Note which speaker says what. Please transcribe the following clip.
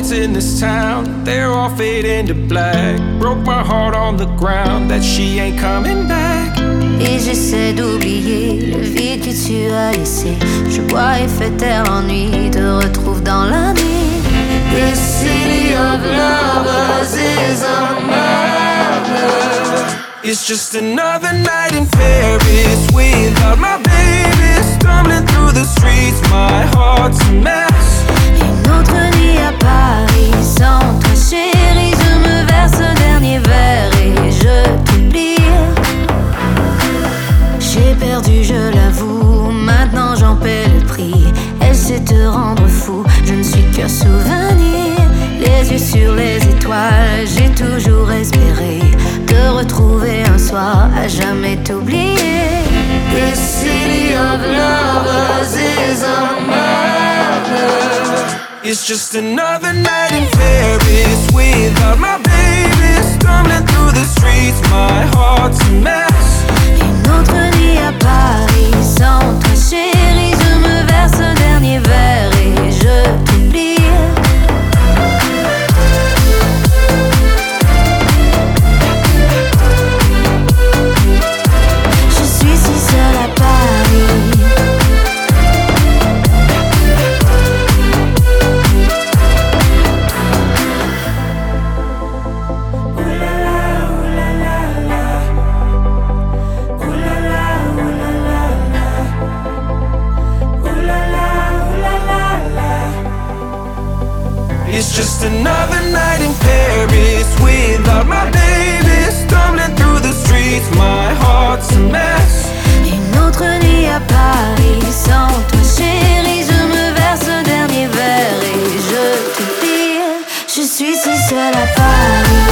Speaker 1: lights in this town, they're all fading to black. Broke my heart on the ground that she ain't coming back.
Speaker 2: Et j'essaie d'oublier le vide que tu as laissé. Je bois et fais taire l'ennui, te retrouve dans la nuit. This city of lovers is a murder.
Speaker 1: It's just another night in Paris without my
Speaker 2: je l'avoue. Maintenant j'en paie le prix. Elle sait te rendre fou. Je ne suis qu'un souvenir. Les yeux sur les étoiles, j'ai toujours espéré te retrouver un soir, à jamais t'oublier.
Speaker 1: This city of lovers is a murder. It's just another night in Paris It's just another night in Paris without my baby stumbling through the streets. My heart's a mess.
Speaker 2: Une autre nuit à Paris sans toi, chérie. Je me verse un dernier verre et je te dis, je suis si seule à Paris.